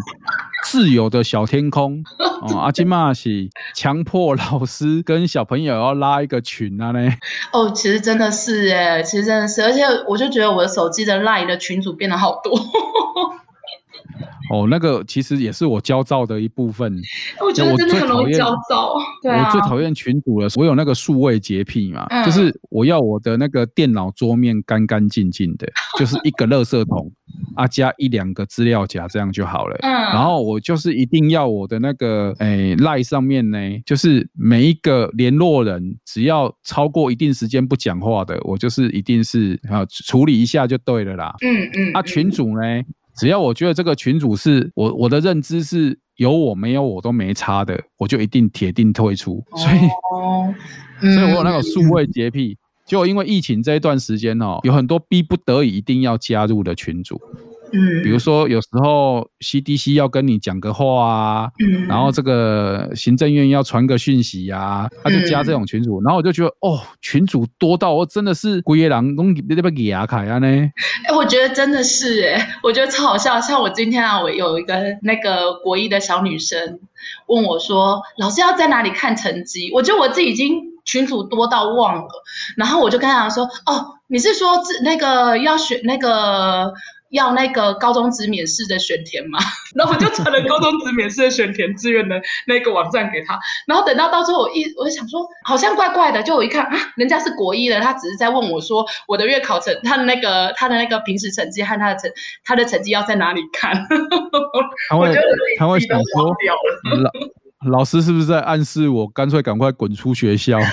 自由的小天空。哦，阿金妈是强迫老师跟小朋友要拉一个群啊呢。哦，其实真的是哎，其实真的是，而且我就觉得我的手机的 LINE 的群组变得好多。哦，那个其实也是我焦躁的一部分。我觉得真的很容易焦躁。对啊。我最讨厌群主了，我有那个数位洁癖嘛，嗯、就是我要我的那个电脑桌面干干净净的，就是一个垃圾桶啊，加一两个资料夹这样就好了。嗯。然后我就是一定要我的那个诶 LINE 上面呢，就是每一个联络人只要超过一定时间不讲话的，我就是一定是啊处理一下就对了啦。嗯嗯。啊，群主呢？只要我觉得这个群主是我我的认知是有我没有我都没差的，我就一定铁定退出。所以，哦嗯、所以我有那个数位洁癖，就因为疫情这一段时间哦，有很多逼不得已一定要加入的群组。嗯，比如说有时候 CDC 要跟你讲个话啊，嗯，然后这个行政院要传个讯息呀，啊，他就加这种群组，嗯，然后我就觉得哦，群主多到我真的是鬼野狼，弄那边给牙卡呀呢。哎，我觉得真的是哎，我觉得超好笑。像我今天啊，我有一个那个国一的小女生问我说，老师要在哪里看成绩？我觉得我自己已经群主多到忘了，然后我就跟她说，哦，你是说那个要选那个？要那个高中职免试的选填嘛，然后我就传了高中职免试的选填志愿的那个网站给他，然后等到到最后我一我就想说好像怪怪的，就我一看啊，人家是国一的，他只是在问我说我的月考成他的那个他的那个平时成绩和他的成他的成绩要在哪里看？他会他会想说老老师是不是在暗示我干脆赶快滚出学校？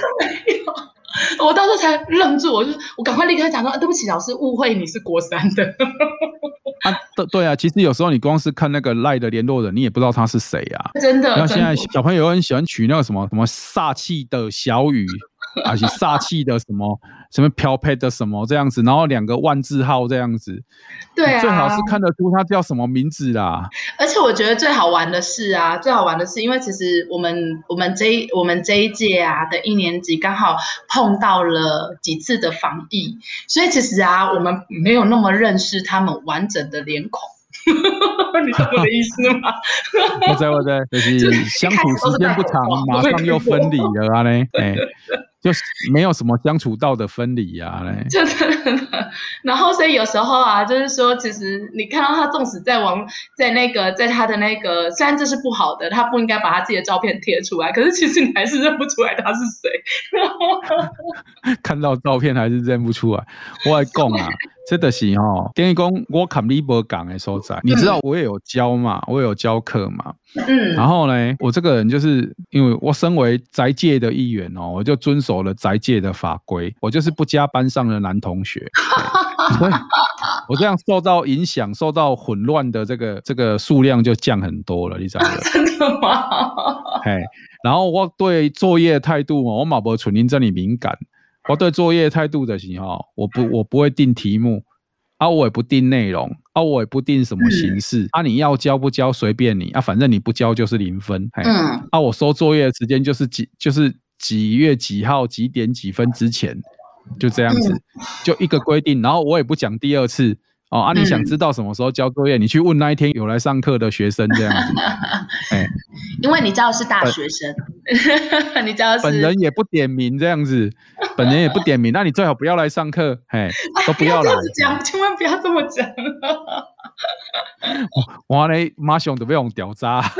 我当时才愣住，我就我赶快立刻讲说，啊，对不起，老师误会你是国三的。啊，对对啊，其实有时候你光是看那个赖的联络人，你也不知道他是谁啊。真的。然后现在小朋友很喜欢取那个什么什么煞气的小雨。而且煞气的什么什么漂配的什么这样子，然后两个万字号这样子，对啊，最好是看得出它叫什么名字啦。而且我觉得最好玩的是啊，最好玩的是，因为其实我们我们这一我们这一届啊的一年级刚好碰到了几次的防疫，所以其实啊，我们没有那么认识他们完整的脸孔。你懂我的意思吗？我在我在，就是相处时间不长，马上又分离了啊嘞，哎。就是没有什么相处到的分离呀、啊，嘞，真的。然后所以有时候啊，就是说，其实你看到他，纵使在网，在那个，在他的那个，虽然这是不好的，他不应该把他自己的照片贴出来，可是其实你还是认不出来他是谁。看到照片还是认不出来，我来讲啊。这的是哦，等于讲我看你无讲的所在，你知道我也有教嘛，我也有教课嘛，嗯，然后呢，我这个人就是因为我身为宅界的一员哦，我就遵守了宅界的法规，我就是不加班上的男同学，所以我这样受到影响、受到混乱的这个这个数量就降很多了，你知道吗？真的吗？嘿，然后我对作业态度嘛，我嘛无像恁这里敏感。我对作业态度的是哈，我不我不会定题目，啊我也不定内容，啊我也不定什么形式，嗯、啊你要交不交随便你，啊反正你不交就是零分，嗯，啊我收作业的时间就是几就是几月几号几点几分之前，就这样子，嗯、就一个规定，然后我也不讲第二次，哦啊你想知道什么时候交作业，你去问那一天有来上课的学生这样子，因为你知道是大学生。你知道本人也不点名这样子，本人也不点名，那你最好不要来上课，嘿，都不要来。这样讲，千万不要这么讲。我我嘞马上都被用屌渣。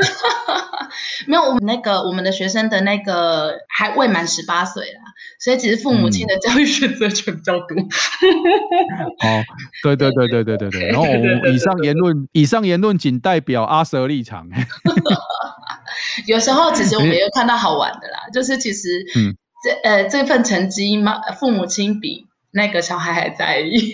没有，我们那个我们的学生的那个还未满十八岁啦，所以其实父母亲的教育选择权比较多。哦，对对对对对对对。然后我们以上言论，以上言论仅代表阿 Sir 立场。有时候其实我们也有看到好玩的啦，就是其实这呃这份成绩嘛，父母亲比那个小孩还在意。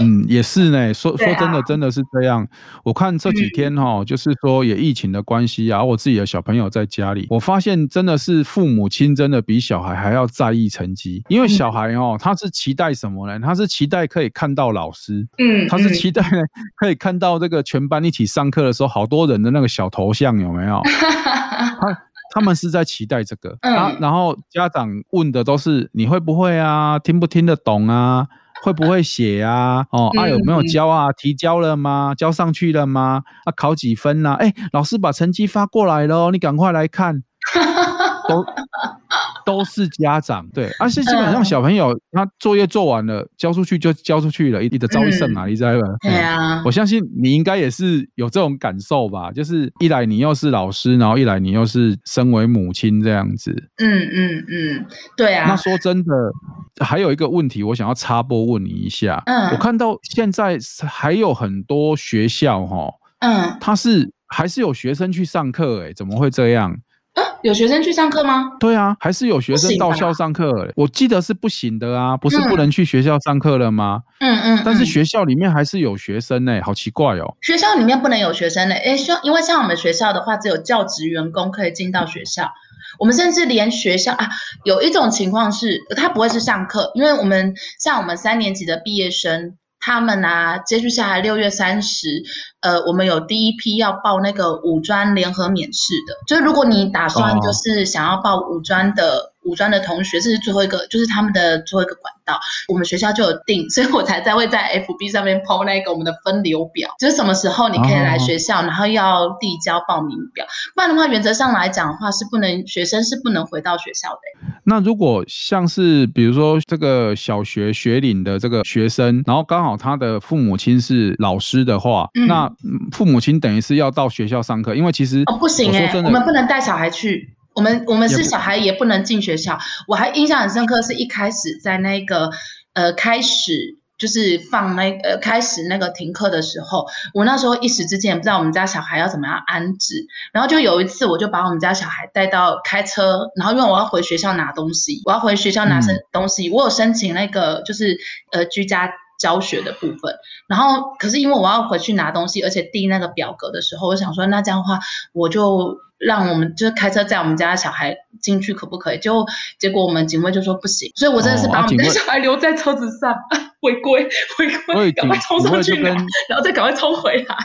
嗯，也是呢。说说真的，真的是这样。我看这几天哈，就是说也疫情的关系啊，我自己的小朋友在家里，我发现真的是父母亲真的比小孩还要在意成绩。因为小孩哦，他是期待什么呢？他是期待可以看到老师，嗯，他是期待可以看到这个全班一起上课的时候，好多人的那个小头像有没有？他 他们是在期待这个啊。然后家长问的都是你会不会啊？听不听得懂啊？会不会写啊？哦，啊有没有交啊？提交了吗？交上去了吗？啊考几分呐？哎，老师把成绩发过来了，你赶快来看。都都是家长对，而且基本上小朋友他作业做完了，交出去就交出去了，一的招一胜啊，你知道吧？对啊，我相信你应该也是有这种感受吧？就是一来你又是老师，然后一来你又是身为母亲这样子。嗯嗯嗯，对啊。那说真的，还有一个问题，我想要插播问你一下。嗯，我看到现在还有很多学校哈，嗯，他是还是有学生去上课，哎，怎么会这样？有学生去上课吗？对啊，还是有学生到校上课。我记得是不行的啊，不是不能去学校上课了吗？嗯嗯。但是学校里面还是有学生呢，好奇怪哦。学校里面不能有学生呢？哎，说因为像我们学校的话，只有教职员工可以进到学校。我们甚至连学校啊，有一种情况是，他不会是上课，因为我们像我们三年级的毕业生。他们啊，接续下来六月三十，呃，我们有第一批要报那个五专联合免试的，就是如果你打算就是想要报五专的。五专的同学，这是最后一个，就是他们的最后一个管道。我们学校就有定，所以我才在会在 FB 上面 po 那个我们的分流表，就是什么时候你可以来学校，然后要递交报名表。不然的话，原则上来讲的话，是不能学生是不能回到学校的。那如果像是比如说这个小学学龄的这个学生，然后刚好他的父母亲是老师的话，嗯、那父母亲等于是要到学校上课，因为其实哦不行哎，我们不能带小孩去。我们我们是小孩也不能进学校，我还印象很深刻，是一开始在那个呃开始就是放那呃开始那个停课的时候，我那时候一时之间也不知道我们家小孩要怎么样安置，然后就有一次我就把我们家小孩带到开车，然后因为我要回学校拿东西，我要回学校拿什东西，我有申请那个就是呃居家教学的部分，然后可是因为我要回去拿东西，而且递那个表格的时候，我想说那这样的话我就。让我们就是开车载我们家小孩进去可不可以？就结果我们警卫就说不行，所以我真的是把我们的小孩留在车子上，违规违规，赶快冲上去，然后再赶快冲回来。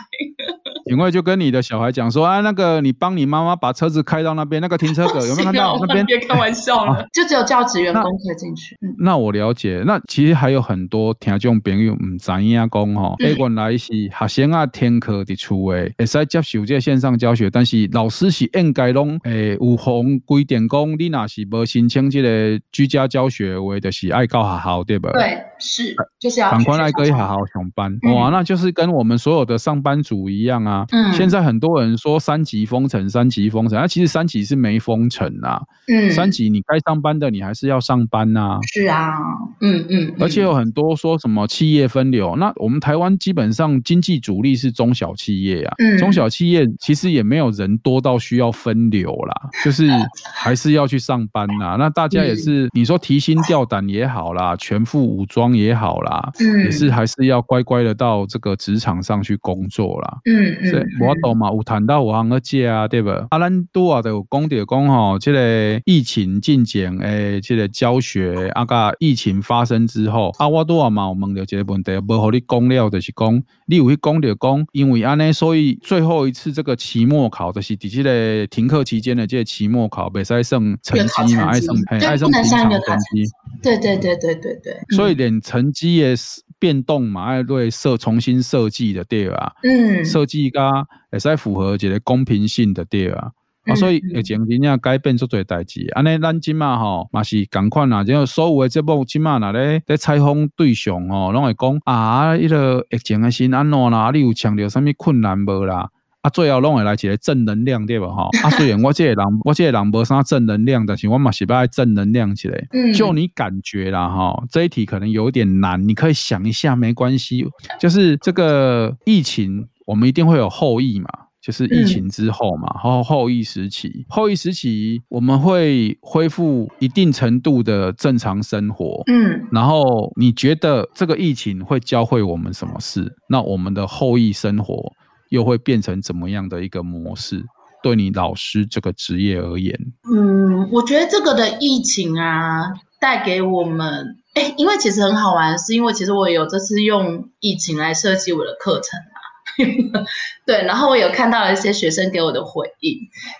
警卫就跟你的小孩讲说啊，那个你帮你妈妈把车子开到那边那个停车格，有没有看到那边？别开玩笑了，就只有教职员工可以进去。那我了解，那其实还有很多听众朋友唔知影讲吼，原来是学生啊听课伫厝诶，会使接受这线上教学，但是老师是应该拢诶有红规定讲，你若是无申请这个居家教学，话就是爱到学校对吧？对，是就是要赶快来可以好好上班哇，那就是跟我们所有的上班族一样啊。嗯，现在很多人说三级封城，三级封城，那其实三级是没封城啊。嗯，三级你该上班的你还是要上班呐。是啊，嗯嗯，而且有很多说什么企业分流，那我们台湾基本上经济主力是中小企业啊。嗯，中小企业其实也没有人多到需要分流啦，就是还 是要去上班呐。那大家也是，你说提心吊胆也好啦，全副武装也好啦，嗯，也是还是要乖乖的到这个职场上去工作啦。嗯嗯。我懂嘛，有谈到有行个借啊，对不？啊，咱多啊，都有讲到讲吼，这个疫情进前诶，这个教学啊，个疫情发生之后，啊，我多啊嘛，有问到这个问题，无和你讲了，就是讲你有去讲就讲，因为安尼，所以最后一次这个期末考就是伫这个停课期间的这个期末考，袂使算成绩嘛，爱算爱算平常成绩。对对对对对对。所以连成绩也是。变动嘛，爱对设重新设计的对啊，嗯，设计噶也是符合一个公平性的对啊，啊，所以疫情真正改变足多代志。安尼咱即嘛吼嘛是共款啊，就所有诶节目即嘛若咧咧采访对象吼，拢会讲啊，迄个疫情诶是安怎啦？你有强调啥物困难无啦？啊，最后拢会来一个正能量对吧？哈，啊，虽然我这个人，我这个人无啥正能量，但是我嘛是爱正能量起来。嗯，就你感觉啦，哈，这一题可能有点难，你可以想一下，没关系。就是这个疫情，我们一定会有后疫嘛，就是疫情之后嘛，后、嗯、后疫时期，后疫时期我们会恢复一定程度的正常生活。嗯，然后你觉得这个疫情会教会我们什么事？那我们的后疫生活。又会变成怎么样的一个模式？对你老师这个职业而言，嗯，我觉得这个的疫情啊，带给我们，哎，因为其实很好玩，是因为其实我有这次用疫情来设计我的课程啊，对，然后我有看到了一些学生给我的回应，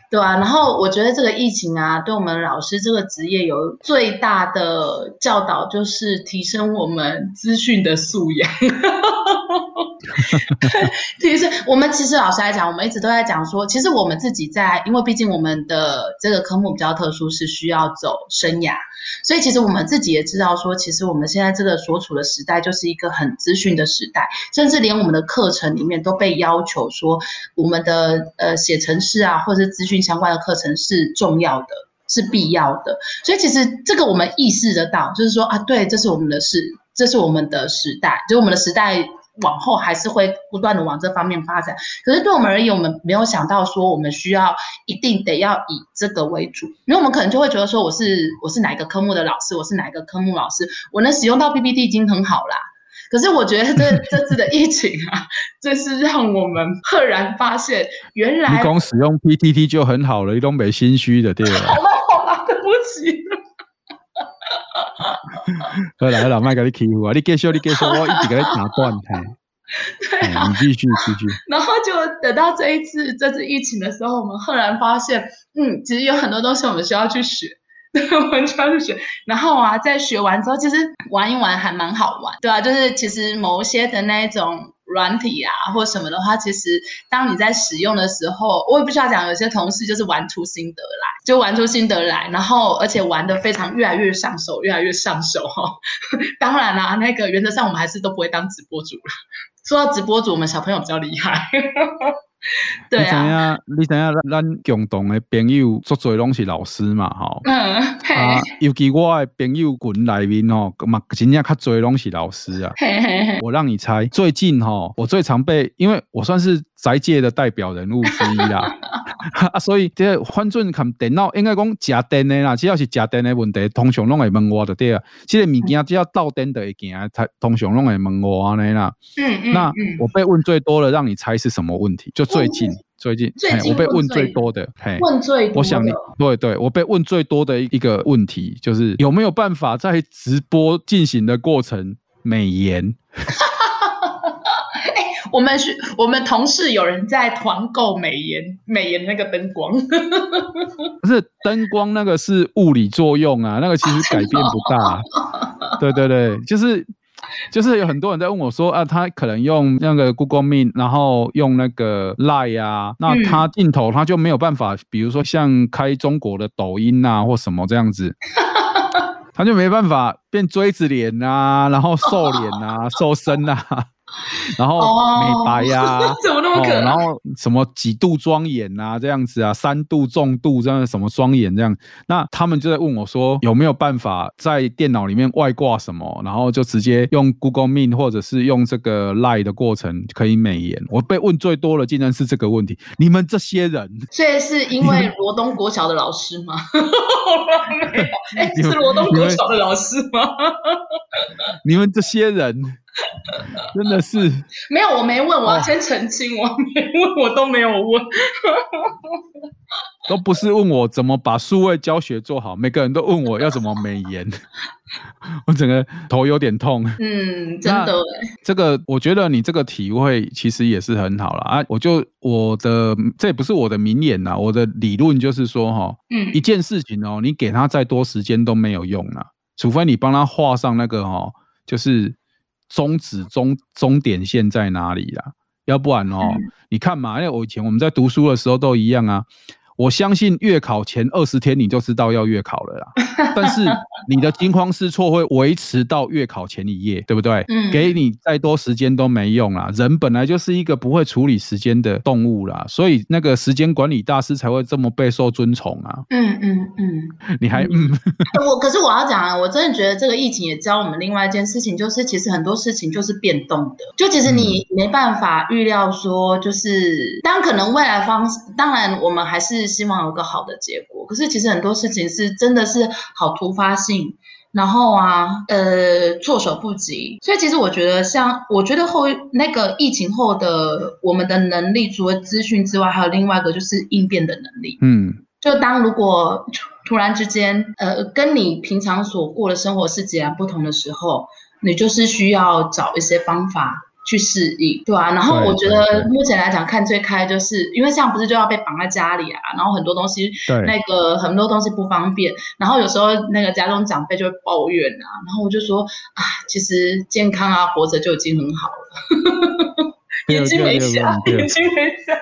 对啊，然后我觉得这个疫情啊，对我们老师这个职业有最大的教导，就是提升我们资讯的素养。其实我们其实老实来讲，我们一直都在讲说，其实我们自己在，因为毕竟我们的这个科目比较特殊，是需要走生涯，所以其实我们自己也知道说，其实我们现在这个所处的时代就是一个很资讯的时代，甚至连我们的课程里面都被要求说，我们的呃写程式啊，或者是资讯相关的课程是重要的，是必要的。所以其实这个我们意识得到，就是说啊，对，这是我们的事，这是我们的时代，就我们的时代。往后还是会不断的往这方面发展，可是对我们而言，我们没有想到说我们需要一定得要以这个为主，因为我们可能就会觉得说我是我是哪一个科目的老师，我是哪一个科目老师，我能使用到 PPT 已经很好啦。可是我觉得这 这次的疫情啊，这是让我们赫然发现，原来你光使用 PPT 就很好了，你都没心虚的对吧？好了好了，对不起。好 啦好啦，麦给你欺负啊！你继续，你继续，我一直给你打断嘿。对啊，你继续继续。然后就等到这一次这次疫情的时候，我们赫然发现，嗯，其实有很多东西我们需要去学，我们需要去学。然后啊，在学完之后，其实玩一玩还蛮好玩，对啊，就是其实某些的那种。软体啊，或什么的话，其实当你在使用的时候，我也不需要讲，有些同事就是玩出心得来，就玩出心得来，然后而且玩得非常越来越上手，越来越上手哈、当然啦、那个原则上我们还是都不会当直播主了。说到直播主，我们小朋友比较厉害。对啊，你知影，咱共同的朋友做最拢是老师嘛，吼。嗯。啊，尤其我的朋友群里面吼，嘛真正较侪拢是老师啊。嘿嘿嘿。我让你猜，最近吼，我最常被，因为我算是宅界的代表人物之一啦。啊，所以这个反正看电脑，应该讲吃电的啦，只要是吃电的问题，通常拢会问我的对啊。这个物件只要到电的会行，才通常拢会问我安尼啦。嗯嗯。那我被问最多的，让你猜是什么问题？就最近，最近，最近我被问最多的，嘿，问最多。我想你，对对，我被问最多的一个问题就是有没有办法在直播进行的过程美颜？我们是，我们同事有人在团购美颜，美颜那个灯光，不是灯光那个是物理作用啊，那个其实改变不大。对对对，就是就是有很多人在问我说啊，他可能用那个 Google Meet，然后用那个 Line 啊，那他镜头他就没有办法，比如说像开中国的抖音啊或什么这样子，他就没办法变锥子脸啊，然后瘦脸啊，瘦身啊。然后美白呀、啊哦，怎么那么可爱？然后什么几度妆眼啊，这样子啊，三度重度这样什么双眼这样，那他们就在问我说，有没有办法在电脑里面外挂什么，然后就直接用 Google Meet 或者是用这个 Line 的过程可以美颜？我被问最多的竟然是这个问题。你们这些人，所以是因为罗东国小的老师吗？没有，哎，是罗东国小的老师吗？你们这些人。真的是没有，我没问，我要先澄清，哦、我没问，我都没有问，都不是问我怎么把数位教学做好，每个人都问我要怎么美颜，我整个头有点痛。嗯，真的。这个我觉得你这个体会其实也是很好了啊。我就我的这也不是我的名言呐，我的理论就是说哈，嗯，一件事情哦，你给他再多时间都没有用了，除非你帮他画上那个哈，就是。终止终终点线在哪里啦？要不然哦，嗯、你看嘛，因为我以前我们在读书的时候都一样啊。我相信月考前二十天你就知道要月考了啦。但是你的惊慌失措会维持到月考前一夜，对不对？嗯。给你再多时间都没用啦。人本来就是一个不会处理时间的动物啦，所以那个时间管理大师才会这么备受尊崇啊。嗯嗯嗯。你还嗯？我可是我要讲啊，我真的觉得这个疫情也教我们另外一件事情，就是其实很多事情就是变动的，就其实你没办法预料说，就是当可能未来方，当然我们还是希望有个好的结果，可是其实很多事情是真的是好突发性，然后啊，呃，措手不及，所以其实我觉得像，我觉得后那个疫情后的我们的能力，除了资讯之外，还有另外一个就是应变的能力，嗯，就当如果。突然之间，呃，跟你平常所过的生活是截然不同的时候，你就是需要找一些方法去适应，对啊。然后我觉得目前来讲，看最开就是因为这样不是就要被绑在家里啊，然后很多东西，那个很多东西不方便，然后有时候那个家中长辈就会抱怨啊，然后我就说啊，其实健康啊，活着就已经很好了，眼睛没瞎，眼睛没瞎。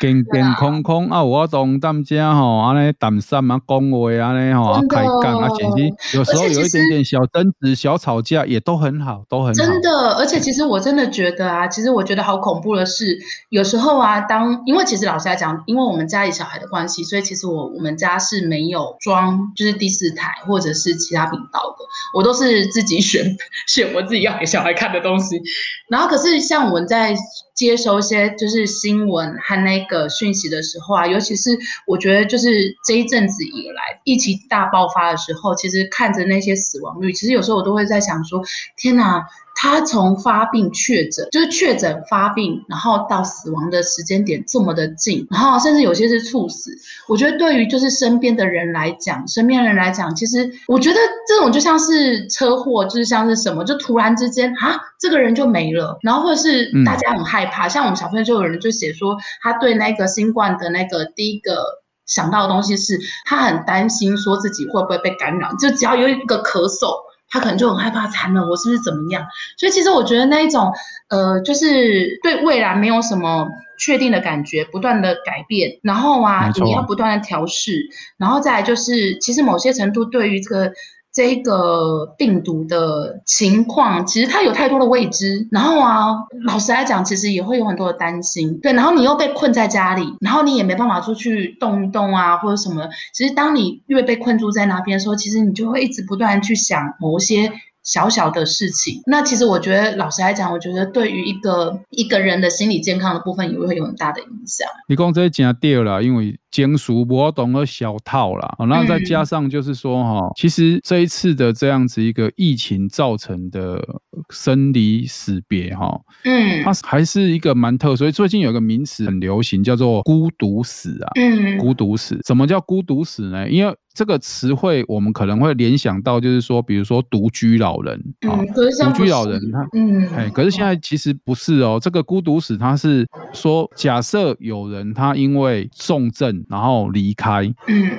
健健康康啊，我当当家吼，安尼谈善啊，讲话安尼吼，开讲啊，其实有时候有一点点小争执、小吵架也都很好，都很好。真的，而且其实我真的觉得啊，其实我觉得好恐怖的是，有时候啊，当因为其实老实来讲，因为我们家里小孩的关系，所以其实我我们家是没有装就是第四台或者是其他频道的，我都是自己选 选我自己要给小孩看的东西。然后可是像我们在。接收一些就是新闻和那个讯息的时候啊，尤其是我觉得就是这一阵子以来疫情大爆发的时候，其实看着那些死亡率，其实有时候我都会在想说，天哪！他从发病确诊，就是确诊发病，然后到死亡的时间点这么的近，然后甚至有些是猝死。我觉得对于就是身边的人来讲，身边人来讲，其实我觉得这种就像是车祸，就是像是什么，就突然之间啊，这个人就没了，然后或者是大家很害怕，嗯、像我们小朋友就有人就写说，他对那个新冠的那个第一个想到的东西是，他很担心说自己会不会被感染，就只要有一个咳嗽。他可能就很害怕，惨了，我是不是怎么样？所以其实我觉得那一种，呃，就是对未来没有什么确定的感觉，不断的改变，然后啊，你要不断的调试，然后再来就是，其实某些程度对于这个。这个病毒的情况，其实它有太多的未知。然后啊，老实来讲，其实也会有很多的担心。对，然后你又被困在家里，然后你也没办法出去动一动啊，或者什么。其实当你越被困住在那边的时候，其实你就会一直不断去想某些。小小的事情，那其实我觉得，老实来讲，我觉得对于一个一个人的心理健康的部分，也会有很大的影响。你讲这讲对了，因为经书我懂了小套了，然后再加上就是说哈，其实这一次的这样子一个疫情造成的生离死别哈，嗯，它还是一个蛮特殊。所以最近有一个名词很流行，叫做孤独死啊，嗯，孤独死。什么叫孤独死呢？因为这个词汇我们可能会联想到，就是说，比如说独居老人啊，独居老人他，嗯，哎，可是现在其实不是哦。这个孤独死，他是说，假设有人他因为重症然后离开，嗯，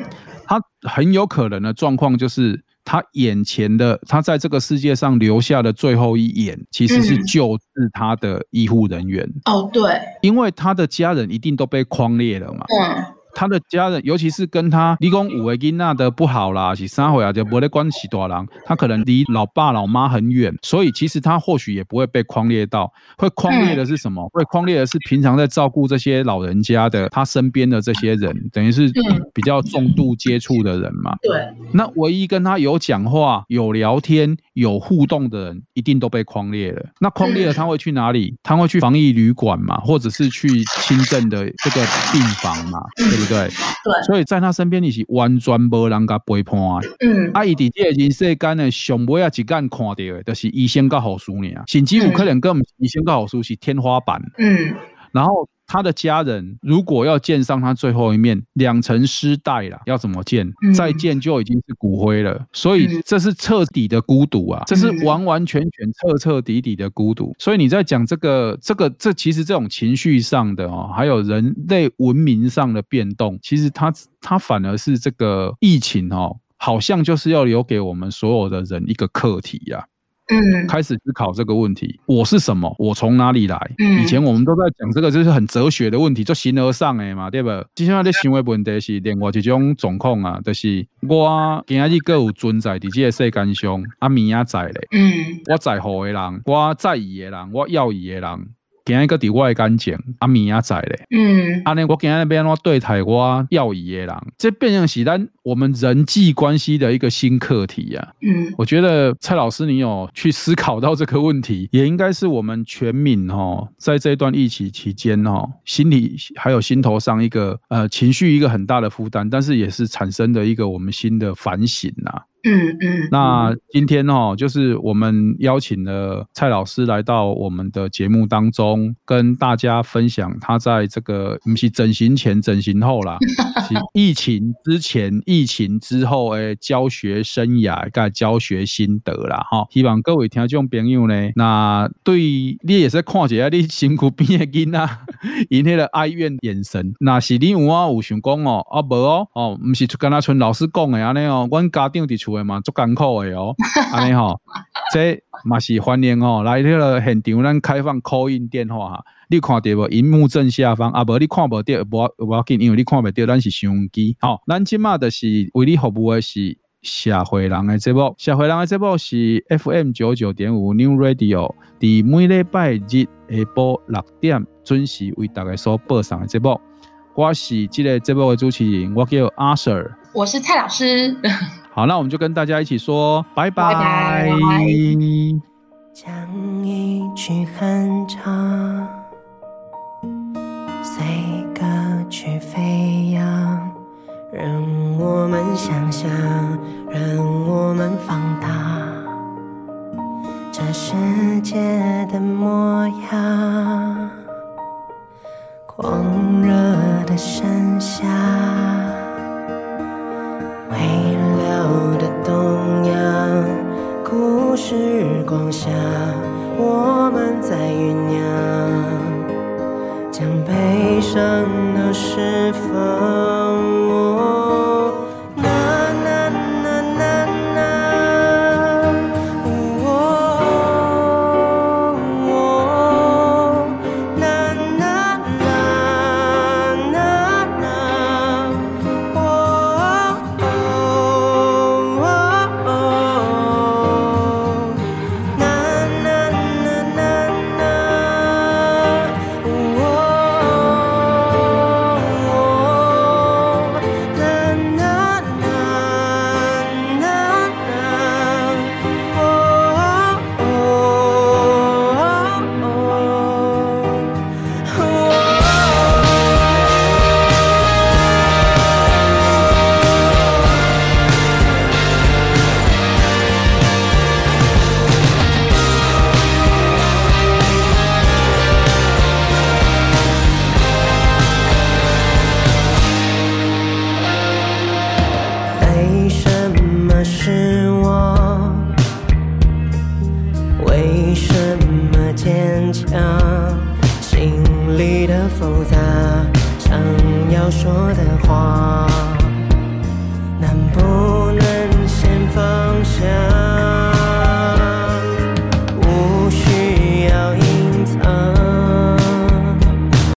他很有可能的状况就是，他眼前的他在这个世界上留下的最后一眼，其实是救治他的医护人员。哦，对，因为他的家人一定都被匡列了嘛。嗯。他的家人，尤其是跟他离公五个囡娜的不好啦，是三回啊，就没得关系多人。他可能离老爸老妈很远，所以其实他或许也不会被框列到。会框列的是什么？会框列的是平常在照顾这些老人家的他身边的这些人，等于是比较重度接触的人嘛。对。那唯一跟他有讲话、有聊天、有互动的人，一定都被框列了。那框列了，他会去哪里？他会去防疫旅馆嘛，或者是去轻症的这个病房嘛？对不对？对，所以在他身边你是完全无人甲陪伴。嗯，啊，伊伫这个人世间呢，上尾啊一眼看到的，就是医生跟护士尔，甚至有可能跟医生跟护士是天花板。嗯，然后。他的家人如果要见上他最后一面，两层丝带了，要怎么见？再见就已经是骨灰了。所以这是彻底的孤独啊，这是完完全全彻彻底底的孤独。所以你在讲这个这个这其实这种情绪上的哦，还有人类文明上的变动，其实它它反而是这个疫情哦，好像就是要留给我们所有的人一个课题呀。嗯，开始思考这个问题：我是什么？我从哪里来？嗯，以前我们都在讲这个，就是很哲学的问题，就形而上的嘛，对不？接下来的行为问题是另外一种状况啊，就是我今日各有存在伫这个世间上，啊明仔载咧，嗯，我在乎的人，我在意的人，我要意的人。今日个伫我的感情，阿明仔载咧，嗯，安尼我今日要安怎对待我要伊的人，这变成是咱我们人际关系的一个新课题啊。嗯，我觉得蔡老师你有去思考到这个问题，也应该是我们全民哦，在这段疫情期间哦，心里还有心头上一个呃情绪一个很大的负担，但是也是产生的一个我们新的反省呐。嗯嗯，那今天哦，就是我们邀请了蔡老师来到我们的节目当中，跟大家分享他在这个不是整形前、整形后啦，是疫情之前、疫情之后诶教学生涯跟教学心得啦哈。希望各位听众朋友呢，那对你也是看一下你辛苦边的囡仔，因那个哀怨眼神，那是你有啊有想讲哦，啊无哦，哦，不是就跟他像老师讲的安尼哦，阮家长伫厝。嘛，足艰苦的哦，安尼吼，这嘛是欢迎哦，来迄个现场，咱开放 call in 电话哈，你看到无？荧幕正下方啊，无你看无到，无无要紧，因为你看不到，咱是相机。吼、哦，咱今嘛的是为你服务的是社会人的节目，社会人的节目是 FM 九九点五 New Radio，伫每礼拜日下晡六点准时为大家所播送的节目。我是这个节目的主持人，我叫阿 Sir，我是蔡老师。好，那我们就跟大家一起说拜拜。拜拜。讲一句哼唱，随歌曲飞扬，让我们想象，让我们放大这世界的模样，狂热的盛夏。光下，我们在酝酿，将悲伤都释放。